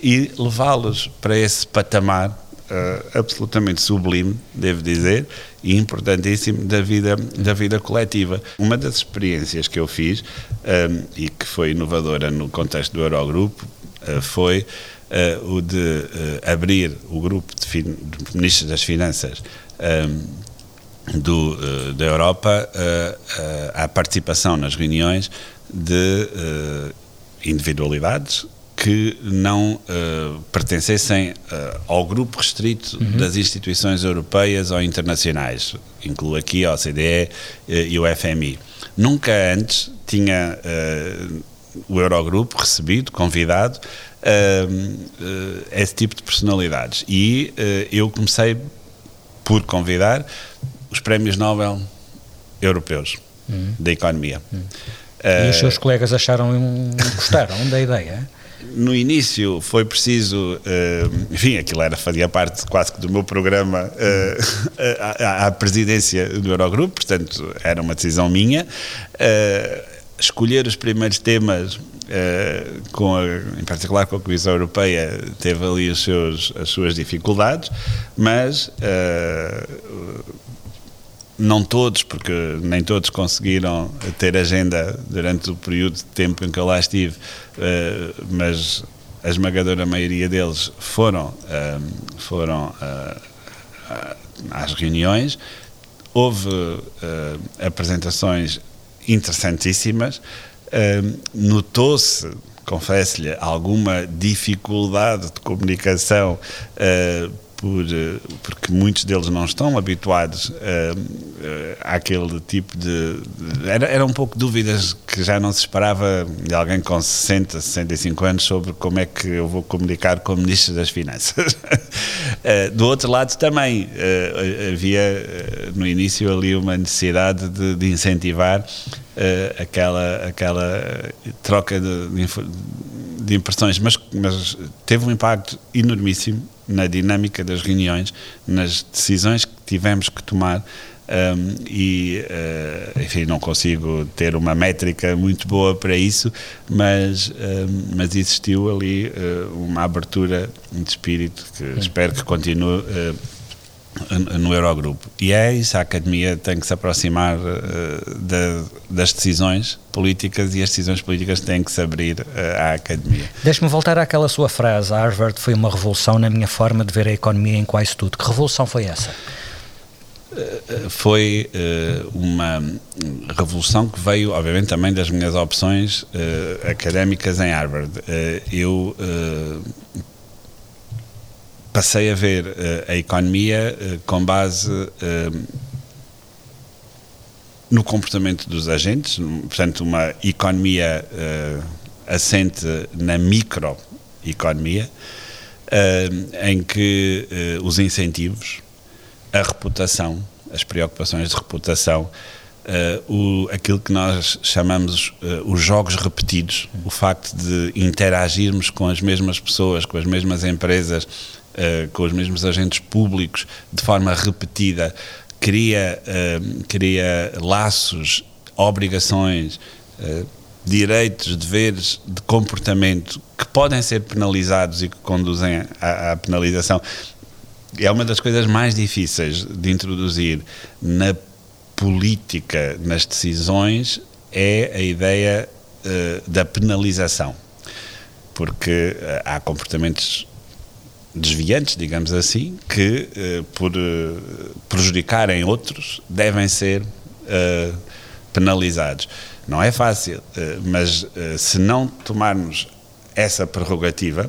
Speaker 2: e levá-los para esse patamar uh, absolutamente sublime, devo dizer, e importantíssimo da vida, da vida coletiva. Uma das experiências que eu fiz um, eh, e que foi inovadora no contexto do Eurogrupo uh, foi uh, o de abrir o grupo de, de, ministros das Finanças um, do, da Europa à participação nas reuniões de individualidades que não uh, pertencessem uh, ao grupo restrito uhum. das instituições europeias ou internacionais, incluo aqui a OCDE e o FMI. Nunca antes tinha o Eurogrupo recebido, convidado, esse tipo de personalidades. E eu comecei por convidar os prémios Nobel europeus uhum. da economia. Uhum.
Speaker 3: E os seus colegas acharam, gostaram da ideia?
Speaker 2: No início foi preciso, uh, enfim, aquilo era, fazia parte quase que do meu programa uh, à, presidência do Eurogrupo, portanto era uma decisão minha. Uh, escolher os primeiros temas, com a, em particular com a Comissão Europeia, teve ali os seus, as suas dificuldades, mas não todos, porque nem todos conseguiram ter agenda durante o período de tempo em que eu lá estive, eh, mas a esmagadora maioria deles foram, eh, foram eh, às reuniões. Houve apresentações interessantíssimas. Notou-se confesso-lhe, alguma dificuldade de comunicação por, eh, porque muitos deles não estão habituados a, àquele tipo de. Era, era um pouco dúvidas que já não se esperava de alguém com 60, 65 anos sobre como é que eu vou comunicar com o Ministro das Finanças. Eh, do outro lado também eh, havia no início ali uma necessidade de, de incentivar aquela, aquela troca de, de impressões, mas, mas teve um impacto enormíssimo na dinâmica das reuniões, nas decisões que tivemos que tomar. Um, e uh, enfim não consigo ter uma métrica muito boa para isso mas um, mas existiu ali uh, uma abertura de espírito que Sim. espero que continue uh, no Eurogrupo. E é isso, a academia tem que se aproximar uh, de, das decisões políticas e as decisões políticas têm que se abrir uh, à academia.
Speaker 3: Deixe-me voltar àquela sua frase: a Harvard foi uma revolução na minha forma de ver a economia em quase tudo. Que revolução foi essa?
Speaker 2: Uh, foi uma revolução que veio, obviamente, também das minhas opções académicas em Harvard. eu passei a ver uh, a economia uh, com base uh, no comportamento dos agentes, portanto, uma economia assente na microeconomia, uh, em que uh, os incentivos, a reputação, as preocupações de reputação, uh, o, aquilo que nós chamamos os jogos repetidos, o facto de interagirmos com as mesmas pessoas, com as mesmas empresas, com os mesmos agentes públicos de forma repetida, cria, cria laços, obrigações, direitos, deveres de comportamento que podem ser penalizados e que conduzem à, à, penalização. É uma das coisas mais difíceis de introduzir na política, nas decisões, é a ideia uh, da penalização. Porque uh, há comportamentos desviantes, digamos assim, que, uh, por prejudicarem outros, devem ser penalizados. Não é fácil, eh, mas eh, se não tomarmos essa prerrogativa,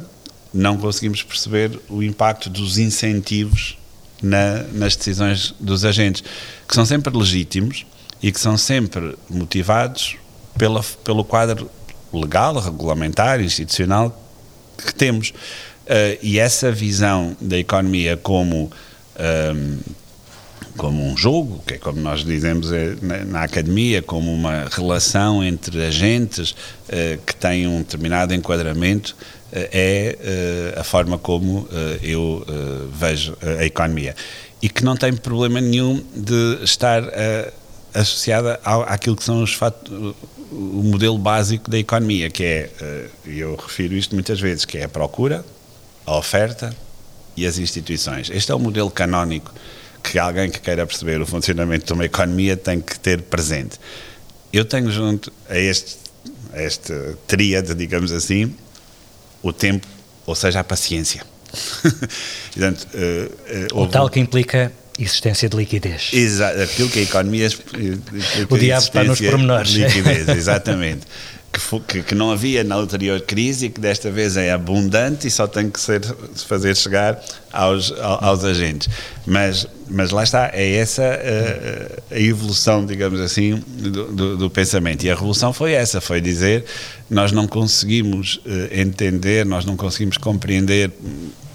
Speaker 2: não conseguimos perceber o impacto dos incentivos na, nas decisões dos agentes, que são sempre legítimos e que são sempre motivados pela, pelo quadro legal, regulamentar, institucional que temos. Uh, e essa visão da economia como um, como um jogo, que é como nós dizemos é, na, na academia, como uma relação entre agentes uh, que têm um determinado enquadramento, uh, é a forma como eu vejo a economia. E que não tem problema nenhum de estar associada ao, àquilo que são os fatos, o modelo básico da economia, que é, e eu refiro isto muitas vezes, que é a procura, a oferta e as instituições. Este é o modelo canónico que alguém que queira perceber o funcionamento de uma economia tem que ter presente. Eu tenho junto a este, a este tríade, digamos assim, o tempo, ou seja, a paciência.
Speaker 3: Portanto, uh, uh, o tal que implica existência de liquidez.
Speaker 2: Exato, aquilo que a economia.
Speaker 3: o diabo está nos pormenores.
Speaker 2: Liquidez, exatamente que, que, não havia na anterior crise e que desta vez é abundante e só tem que ser fazer chegar aos, aos agentes. Mas, mas lá está, é essa a, a evolução, digamos assim, do, do, do, pensamento. E a revolução foi essa, foi dizer nós não conseguimos eh, entender, nós não conseguimos compreender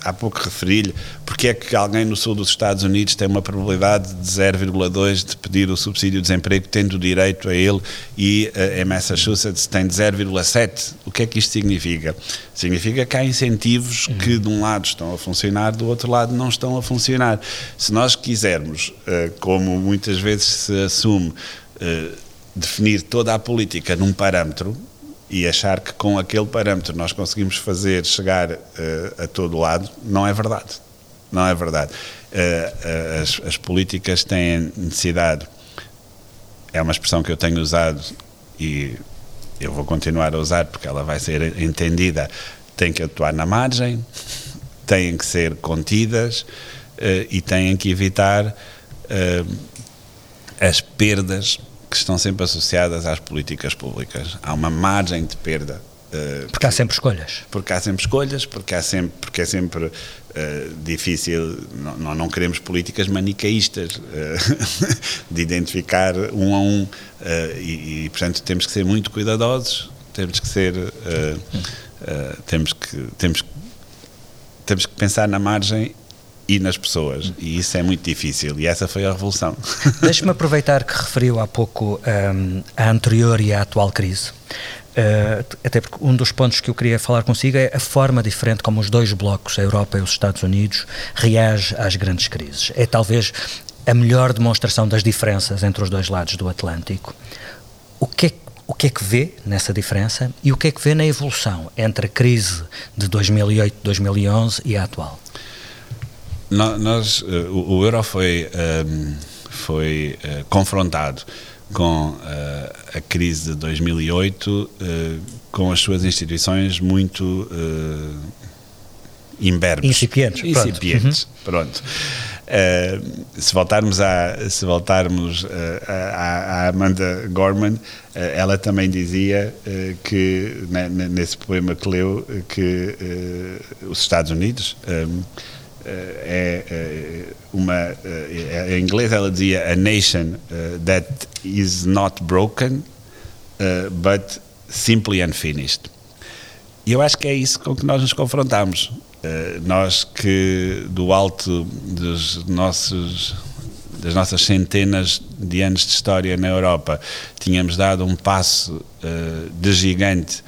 Speaker 2: há pouco referi-lhe, porque é que alguém no sul dos Estados Unidos tem uma probabilidade de 0,2 de pedir o subsídio de desemprego tendo direito a ele e uh, em Massachusetts tem 0,7. O que é que isto significa? Significa que há incentivos que de um lado estão a funcionar, do outro lado não estão a funcionar. Se nós quisermos, uh, como muitas vezes se assume, uh, definir toda a política num parâmetro, e achar que com aquele parâmetro nós conseguimos fazer chegar uh, a todo lado, não é verdade. Não é verdade. As, as, políticas têm necessidade, é uma expressão que eu tenho usado e eu vou continuar a usar porque ela vai ser entendida, têm que atuar na margem, têm que ser contidas uh, e têm que evitar as perdas que estão sempre associadas às políticas públicas. Há uma margem de perda.
Speaker 3: Uh, porque há sempre escolhas.
Speaker 2: Porque há sempre escolhas, porque, há sempre, porque é sempre uh, difícil, não, não queremos políticas manicaístas, uh, de identificar um a um, e, e, portanto temos que ser muito cuidadosos, temos que ser, temos que, temos, temos que pensar na margem e nas pessoas. E isso é muito difícil. E essa foi a revolução.
Speaker 3: Deixe-me aproveitar que referiu há pouco um, a anterior e a atual crise. Uh, até porque um dos pontos que eu queria falar consigo é a forma diferente como os dois blocos, a Europa e os Estados Unidos, reagem às grandes crises. É talvez a melhor demonstração das diferenças entre os dois lados do Atlântico. O que é que vê nessa diferença e o que é que vê na evolução entre a crise de 2008-2011 e a atual?
Speaker 2: nós, eh, o, o, euro foi, um, ehm, foi uh, confrontado com uh, a crise de 2008 uh, com as suas instituições muito imberbes.
Speaker 3: Incipientes.
Speaker 2: Incipientes, pronto. Uhum. Uh, se voltarmos, a, se voltarmos uh, a, a, Amanda Gorman, ela também dizia que, nesse poema que leu, que os Estados Unidos é, é uma em inglês ela dizia a nation that is not broken but simply unfinished E eu acho que é isso com que nós nos confrontamos. Nós que do alto dos nossos das nossas centenas de anos de história na Europa tínhamos dado um passo uh, de gigante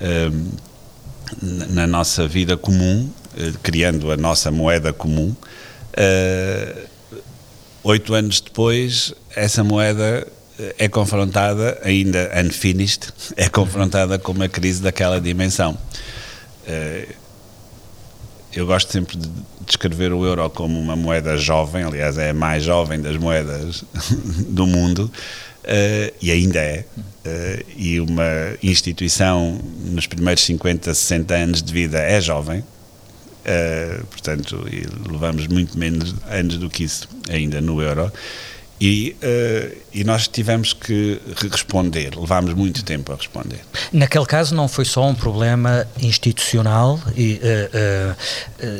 Speaker 2: uh, na nossa vida comum, criando a nossa moeda comum. Oito anos depois, essa moeda é confrontada, ainda unfinished, é confrontada com uma crise daquela dimensão. Eh, eu gosto sempre de descrever o euro como uma moeda jovem, aliás, é a mais jovem das moedas do mundo, eh, e ainda é. Eh, e uma instituição nos primeiros 50, 60 anos de vida é jovem, portanto, levamos muito menos anos do que isso ainda no euro. E, uh, e nós tivemos que responder, levámos muito tempo a responder.
Speaker 3: Naquele caso não foi só um problema institucional, e, uh,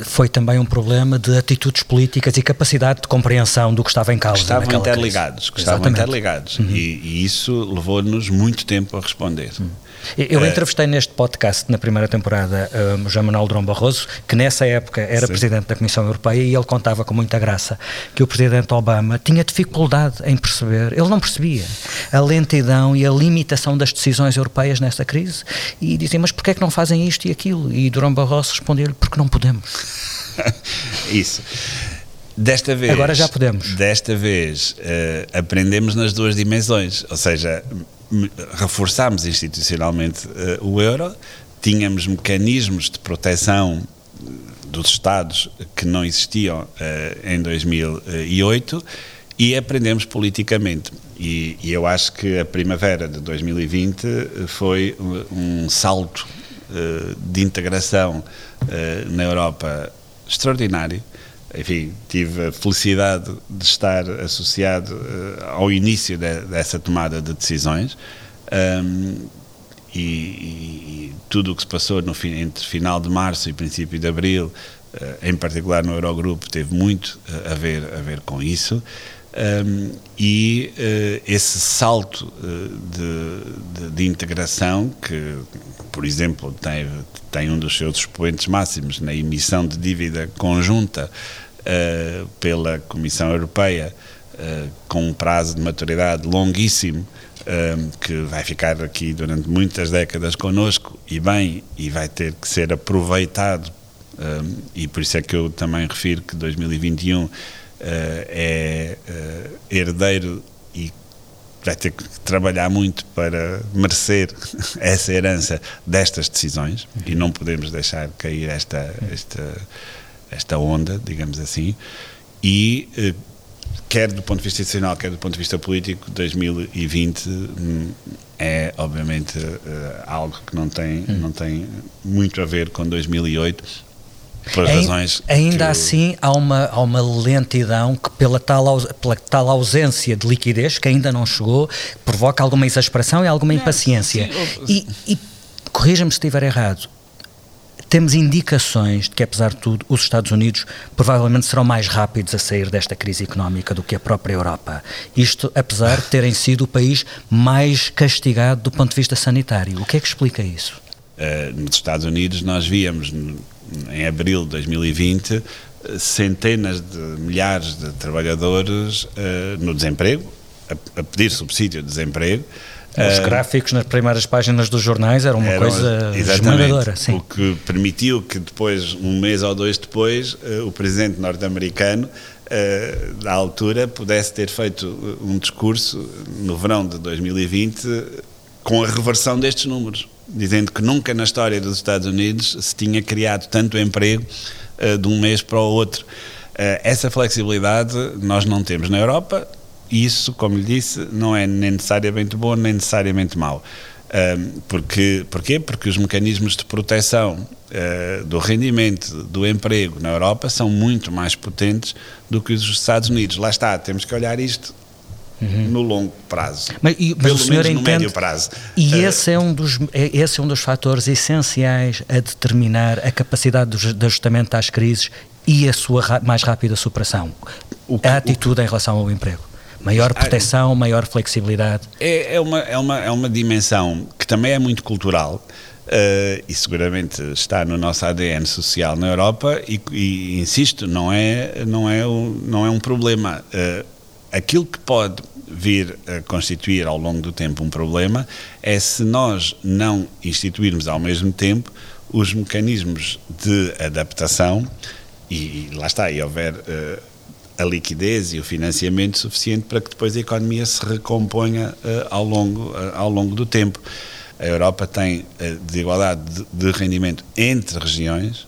Speaker 3: uh, foi também um problema de atitudes políticas e capacidade de compreensão do que estava em causa.
Speaker 2: Que estavam interligados, que estavam interligados. Uhum. E, e, isso levou-nos muito tempo a responder. Uhum.
Speaker 3: Eu entrevistei neste podcast, na primeira temporada, o João Manuel Durão Barroso, que nessa época era Sim. presidente da Comissão Europeia, e ele contava com muita graça que o presidente Obama tinha dificuldade em perceber, ele não percebia a lentidão e a limitação das decisões europeias nesta crise, e dizia, mas porquê é que não fazem isto e aquilo? E Durão Barroso respondeu-lhe, porque não podemos.
Speaker 2: Isso. Desta vez.
Speaker 3: Agora já podemos.
Speaker 2: Desta vez uh, aprendemos nas duas dimensões, ou seja, reforçámos institucionalmente uh, o euro, tínhamos mecanismos de proteção eh, dos Estados que não existiam uh, em 2008 e aprendemos politicamente. E, e, eu acho que a primavera de 2020 foi um salto uh, de integração na Europa extraordinário enfim, tive a felicidade de estar associado uh, ao início de, dessa tomada de decisões um, e, e, tudo o que se passou no, entre final de março e princípio de abril, uh, em particular no Eurogrupo, teve muito uh, a, ver, a ver com isso. Um, e esse salto de, de, de, integração que, por exemplo, tem, tem um dos seus expoentes máximos na emissão de dívida conjunta uh, pela Comissão Europeia, uh, com um prazo de maturidade longuíssimo, uh, que vai ficar aqui durante muitas décadas connosco, e bem, e vai ter que ser aproveitado, e por isso é que eu também refiro que 2021 é herdeiro e vai ter que trabalhar muito para merecer essa herança destas decisões e não podemos deixar cair esta, esta esta onda, digamos assim, e eh, quer do ponto de vista institucional, quer do ponto de vista político, 2020 hum, é obviamente eh, algo que não tem, hum. não tem muito a ver com 2008, por razões
Speaker 3: ainda assim há uma, há uma lentidão que pela tal, pela tal ausência de liquidez que ainda não chegou provoca alguma exasperação e alguma impaciência sim, e, e corrija-me se estiver errado temos indicações de que, apesar de tudo, os Estados Unidos provavelmente serão mais rápidos a sair desta crise económica do que a própria Europa. Isto, apesar de terem sido o país mais castigado do ponto de vista sanitário. O que é que explica isso?
Speaker 2: Uh, nos Estados Unidos, nós víamos em abril de 2020 centenas de milhares de trabalhadores uh, no desemprego, a, a pedir subsídio de desemprego
Speaker 3: os gráficos nas primeiras páginas dos jornais eram uma eram, coisa esmagadora. Sim.
Speaker 2: O que permitiu que depois, um mês ou dois depois, uh, o presidente norte-americano, uh, da altura, pudesse ter feito um discurso no verão de 2020 com a reversão destes números, dizendo que nunca na história dos Estados Unidos se tinha criado tanto emprego de um mês para o outro. essa flexibilidade nós não temos na Europa, isso, como lhe disse, não é nem necessariamente bom nem necessariamente mau. Um, porque, porquê? Porque os mecanismos de proteção uh, do rendimento do emprego na Europa são muito mais potentes do que os dos Estados Unidos. Lá está, temos que olhar isto uhum. no longo prazo.
Speaker 3: Mas, e, mas
Speaker 2: pelo
Speaker 3: o senhor
Speaker 2: menos
Speaker 3: entende,
Speaker 2: no médio prazo.
Speaker 3: E uh, esse, é um dos, é, esse é um dos fatores essenciais a determinar a capacidade de ajustamento às crises e a sua mais rápida superação. Que, a atitude em relação ao emprego. Maior ah, proteção, maior flexibilidade.
Speaker 2: É, é, uma, é, uma, é uma dimensão que também é muito cultural. Uh, e seguramente está no nosso ADN social na Europa e, e insisto, não é, não é, um, não é um problema. Uh, aquilo que pode vir a constituir ao longo do tempo um problema é se nós não instituirmos ao mesmo tempo os mecanismos de adaptação e, e lá está, e houver uh, a liquidez e o financiamento suficiente para que depois a economia se recomponha ao, longo, ao longo do tempo. A Europa tem a desigualdade de rendimento entre regiões,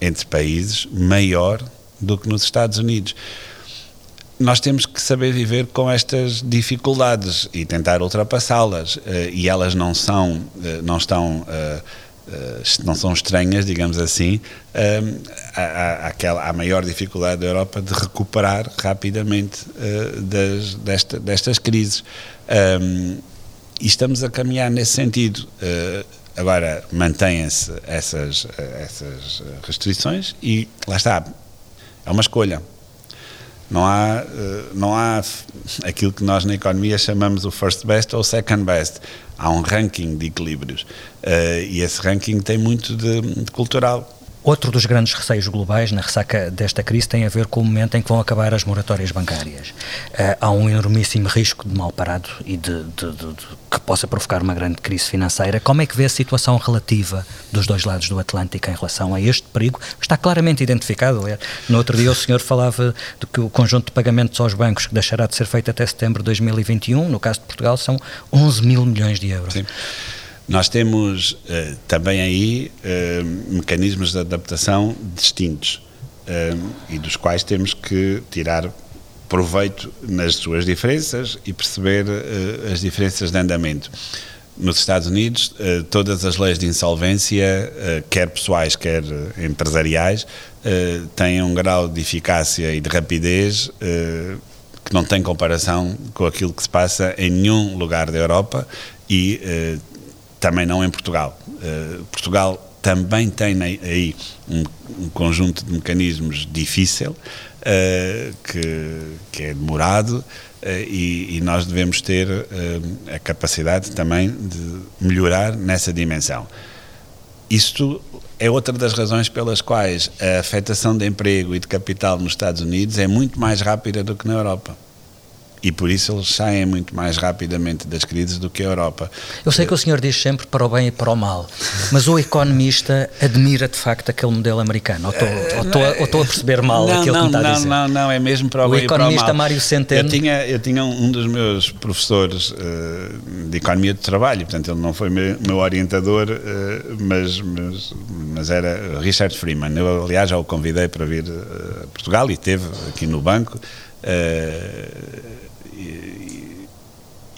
Speaker 2: entre países, maior do que nos Estados Unidos. Nós temos que saber viver com estas dificuldades e tentar ultrapassá-las. Eh, e elas não são, eh, não estão eh, não são estranhas, digamos assim, à, aquela, à maior dificuldade da Europa de recuperar rapidamente das, desta, destas crises e estamos a caminhar nesse sentido. Uh, agora, mantêm-se essas, essas restrições e lá está, é uma escolha. Não há, uh, não há aquilo que nós na economia chamamos o first best ou second best. Há um ranking de equilíbrios uh, e esse ranking tem muito de, de cultural
Speaker 3: Outro dos grandes receios globais na ressaca desta crise tem a ver com o momento em que vão acabar as moratórias bancárias. Uh, há um enormíssimo risco de mal parado e de, de, de, de, que possa provocar uma grande crise financeira. Como é que vê a situação relativa dos dois lados do Atlântico em relação a este perigo? Está claramente identificado. No outro dia o senhor falava de que o conjunto de pagamentos aos bancos que deixará de ser feito até setembro de 2021, no caso de Portugal, são 11 mil milhões de euros.
Speaker 2: Sim. Nós temos uh, também aí uh, mecanismos de adaptação distintos uh, e dos quais temos que tirar proveito nas suas diferenças e perceber as diferenças de andamento. Nos Estados Unidos, todas as leis de insolvência, quer pessoais, quer empresariais, têm um grau de eficácia e de rapidez que não tem comparação com aquilo que se passa em nenhum lugar da Europa e também não em Portugal. Uh, Portugal também tem aí um, um conjunto de mecanismos difícil, uh, que, que é demorado, uh, e, e, nós devemos ter a capacidade também de melhorar nessa dimensão. Isto é outra das razões pelas quais a afetação de emprego e de capital nos Estados Unidos é muito mais rápida do que na Europa e por isso eles saem muito mais rapidamente das crises do que a Europa.
Speaker 3: Eu sei que o senhor diz sempre para o bem e para o mal, mas o economista admira de facto aquele modelo americano, ou estou, ou estou, ou estou a perceber mal
Speaker 2: não,
Speaker 3: aquilo
Speaker 2: não,
Speaker 3: que me está
Speaker 2: não,
Speaker 3: a dizer?
Speaker 2: Não, não, é mesmo para o, o bem e para o mal.
Speaker 3: O economista Mário Centeno...
Speaker 2: Eu tinha, eu tinha um dos meus professores uh, de economia de trabalho, portanto ele não foi meu, meu orientador, uh, mas, mas, mas, era Richard Freeman. Eu aliás já o convidei para vir a Portugal e esteve aqui no banco. Uh,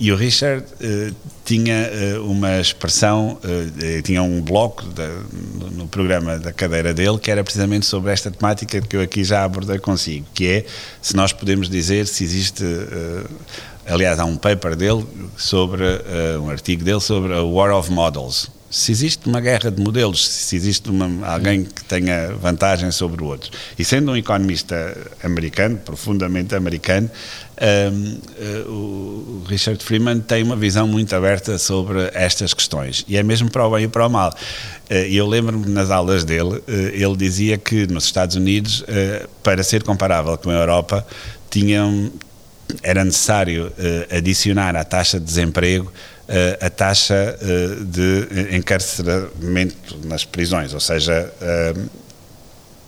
Speaker 2: e o Richard uh, tinha uh, uma expressão, uh, tinha um bloco no, no programa da cadeira dele que era precisamente sobre esta temática que eu aqui já abordei consigo, que é se nós podemos dizer se existe. aliás, há um paper dele sobre, um artigo dele sobre a War of Models. Se existe uma guerra de modelos, se existe uma, alguém que tenha vantagem sobre o outro. E sendo um economista americano, profundamente americano, um, uh, o Richard Freeman tem uma visão muito aberta sobre estas questões e é mesmo para o bem e para o mal. Uh, e eu lembro-me nas aulas dele, uh, ele dizia que nos Estados Unidos, para ser comparável com a Europa, tinham, era necessário adicionar à taxa de desemprego a taxa de encarceramento nas prisões, ou seja,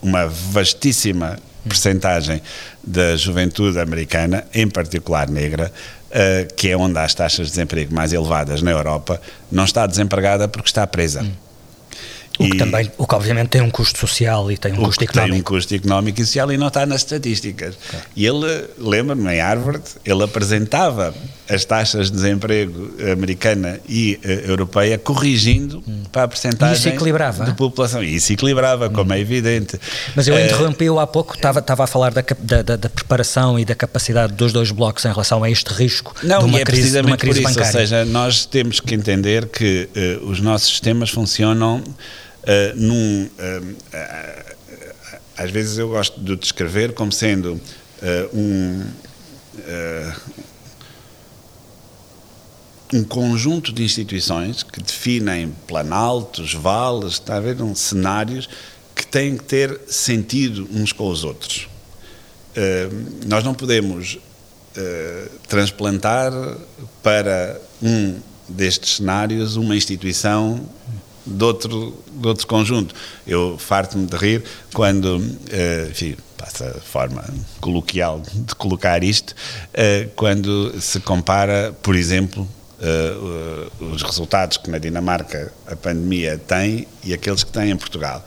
Speaker 2: uma vastíssima percentagem da juventude americana, em particular negra, que é onde há as taxas de desemprego mais elevadas na Europa, não está desempregada porque está presa. Hum.
Speaker 3: O que, também, o que obviamente tem um custo social e tem um custo económico.
Speaker 2: Tem um custo económico e social e não está nas estatísticas. E ele, lembra-me, em Harvard, ele apresentava as taxas de desemprego americana e uh, europeia corrigindo hum. para a percentagem de população. E isso equilibrava, hum. como é evidente.
Speaker 3: Mas eu uh, interrompi-o há pouco, estava, estava a falar da, da, da, preparação e da capacidade dos dois blocos em relação a este risco
Speaker 2: não,
Speaker 3: de uma
Speaker 2: é
Speaker 3: crise,
Speaker 2: de uma
Speaker 3: crise
Speaker 2: isso,
Speaker 3: bancária.
Speaker 2: Ou seja, nós temos que entender que uh, os nossos sistemas funcionam uh, num. Às vezes eu gosto de descrever como sendo um. Um conjunto de instituições que definem planaltos, vales, está a ver, um, cenários que têm que ter sentido uns com os outros. Uh, nós não podemos uh, transplantar para um destes cenários uma instituição de outro, de outro conjunto. Eu farto-me de rir quando, uh, enfim, passa forma coloquial de colocar isto, quando se compara, por exemplo, uh, os resultados que na Dinamarca a pandemia tem e aqueles que tem em Portugal.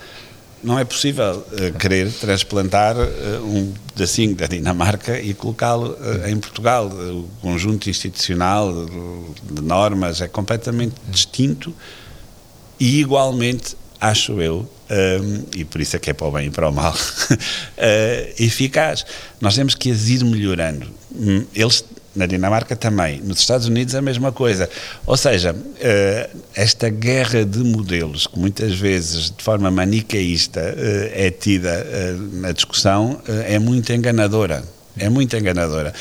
Speaker 2: Não é possível uh, querer transplantar um pedacinho da Dinamarca e colocá-lo em Portugal. O conjunto institucional de normas é completamente distinto e igualmente acho eu, um, e por isso é que é para o bem e para o mal, uh, eficaz. Nós temos que as ir melhorando. Hum, eles na Dinamarca também, nos Estados Unidos a mesma coisa. Ou seja, eh, esta guerra de modelos, que muitas vezes de forma manicaísta eh, é tida eh, na discussão, é muito enganadora. É muito enganadora.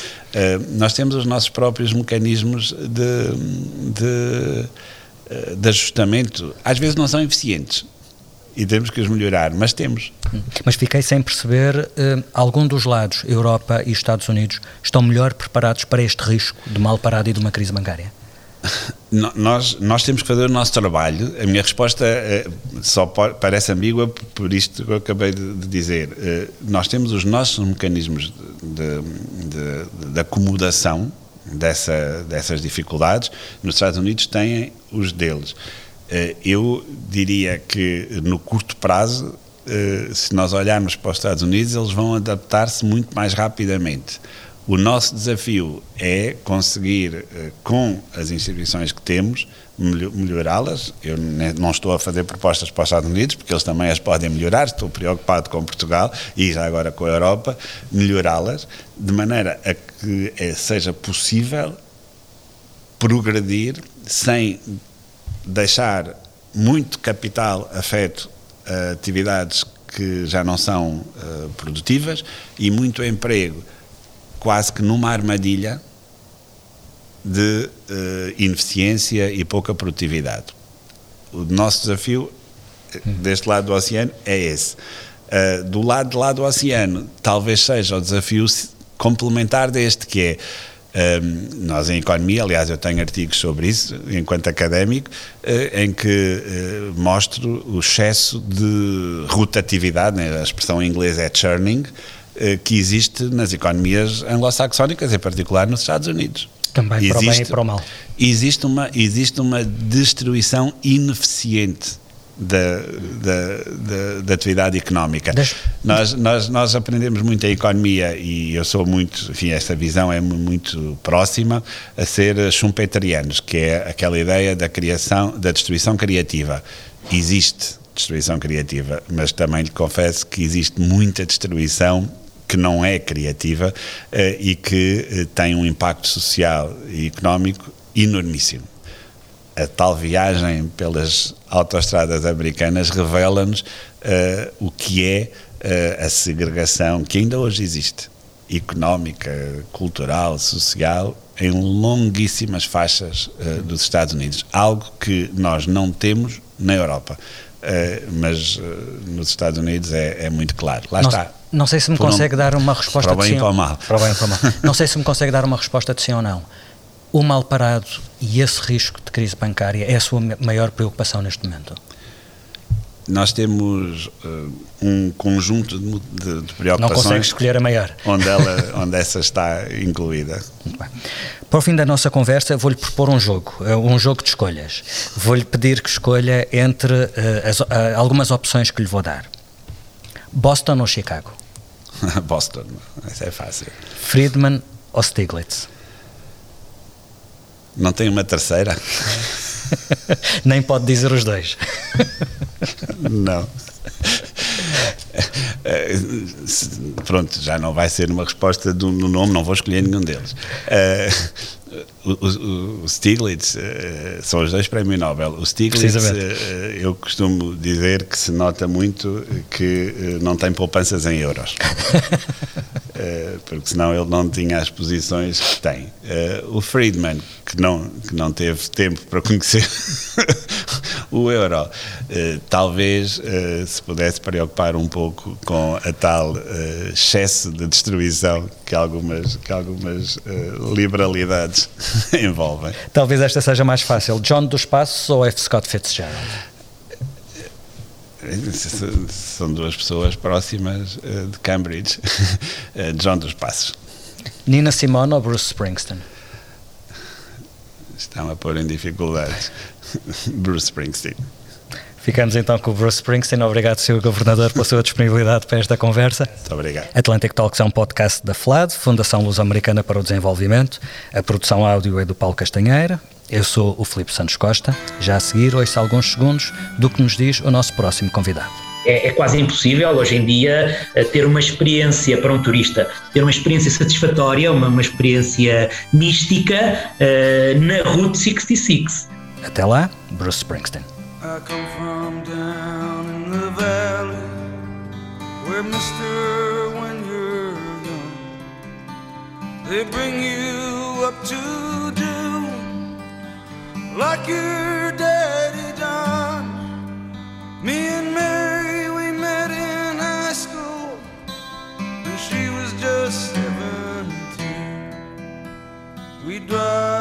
Speaker 2: Nós temos os nossos próprios mecanismos de, de, de ajustamento. Às vezes não são eficientes, e temos que os melhorar, mas temos.
Speaker 3: Mas fiquei sem perceber, eh, algum dos lados, Europa e Estados Unidos, estão melhor preparados para este risco de mal parado e de uma crise bancária?
Speaker 2: Nós, nós temos que fazer o nosso trabalho. A minha resposta eh, só parece ambígua por isto que eu acabei de, de dizer. Eh, nós temos os nossos mecanismos de, de, de acomodação dessa, dessas dificuldades. Nos Estados Unidos têm os deles. Eh, eu diria que no curto prazo, eh, se nós olharmos para os Estados Unidos, eles vão adaptar-se muito mais rapidamente. O nosso desafio é conseguir, eh, com as instituições que temos, melhorá-las. Eu não estou a fazer propostas para os Estados Unidos, porque eles também as podem melhorar. Estou preocupado com Portugal e já agora com a Europa, melhorá-las de maneira a que seja possível progredir sem deixar muito capital afeto a atividades que já não são uh, produtivas e muito emprego quase que numa armadilha de uh, ineficiência e pouca produtividade. O nosso desafio eh, deste lado do oceano é esse. Uh, do lado de lá do oceano, talvez seja o desafio complementar deste, que é um, nós, em economia, aliás, eu tenho artigos sobre isso, enquanto académico, uh, em que uh, mostro o excesso de rotatividade, né? a expressão em inglês é churning, uh, que existe nas economias anglo-saxónicas, em particular nos Estados Unidos.
Speaker 3: Também existe, para o bem e para o mal.
Speaker 2: Existe uma, existe uma destruição ineficiente da, da, da, da, atividade económica. Nós, nós, nós aprendemos muito a economia e eu sou muito, enfim, esta visão é muito próxima a ser schumpeterianos, que é aquela ideia da criação, da destruição criativa. Existe destruição criativa, mas também lhe confesso que existe muita destruição que não é criativa eh, e que eh, tem um impacto social e económico enormíssimo a tal viagem pelas autoestradas americanas revela-nos uh, o que é uh, a segregação que ainda hoje existe, económica, cultural, social, em longuíssimas faixas uh, dos Estados Unidos. Algo que nós não temos na Europa. mas nos Estados Unidos é, é muito claro. Lá
Speaker 3: não,
Speaker 2: está.
Speaker 3: Não sei se me consegue um, dar uma resposta
Speaker 2: para o bem
Speaker 3: de
Speaker 2: sim. Para o mal.
Speaker 3: Para o bem e para o mal. não sei se me consegue dar uma resposta de sim ou não o mal parado e esse risco de crise bancária é a sua maior preocupação neste momento?
Speaker 2: Nós temos uh, um conjunto de, de, de, preocupações.
Speaker 3: Não consegue escolher a maior.
Speaker 2: Onde, ela, onde essa está incluída.
Speaker 3: Muito bem. Para o fim da nossa conversa, vou-lhe propor um jogo, eh, um jogo de escolhas. Vou-lhe pedir que escolha entre uh, as, uh, algumas opções que lhe vou dar: Boston ou Chicago?
Speaker 2: Boston, isso é fácil.
Speaker 3: Friedman ou Stiglitz?
Speaker 2: Não tem uma terceira?
Speaker 3: Nem pode dizer os dois.
Speaker 2: não. Pronto, já não vai ser uma resposta do, no nome, não vou escolher nenhum deles. Uh, o, o, o, Stiglitz uh, são os dois prémios Nobel. O Stiglitz, uh, eu costumo dizer que se nota muito que não tem poupanças em euros. uh, porque senão ele não tinha as posições que tem. Uh, o Friedman, que não, que não teve tempo para conhecer o euro, uh, talvez se pudesse preocupar um pouco com a tal excesso de distribuição que algumas, que algumas liberalidades envolvem.
Speaker 3: Talvez esta seja mais fácil. John dos Passos ou F. Scott Fitzgerald?
Speaker 2: São duas pessoas próximas uh, de Cambridge, uh, John dos Passos.
Speaker 3: Nina Simone ou Bruce Springsteen?
Speaker 2: Estão a pôr em dificuldades. Bruce Springsteen.
Speaker 3: Ficamos então com o Bruce Springsteen. Obrigado, Sr. Governador, pela sua disponibilidade para esta conversa.
Speaker 2: Muito obrigado.
Speaker 3: Atlantic Talks é um podcast da FLAD, Fundação Luso-Americana para o Desenvolvimento. A produção áudio é do Paulo Castanheira. Eu sou o Filipe Santos Costa. Já a seguir, ouço alguns segundos do que nos diz o nosso próximo convidado.
Speaker 7: É, é, quase impossível hoje em dia eh, ter uma experiência para um turista, ter uma experiência satisfatória, uma, uma experiência mística uh, na Route 66.
Speaker 3: Até lá, Bruce Springsteen.
Speaker 6: I come from down in the valley where mister when you're young they bring you up to like your daddy done me and Mary we met in high school. And she was just 17 we drive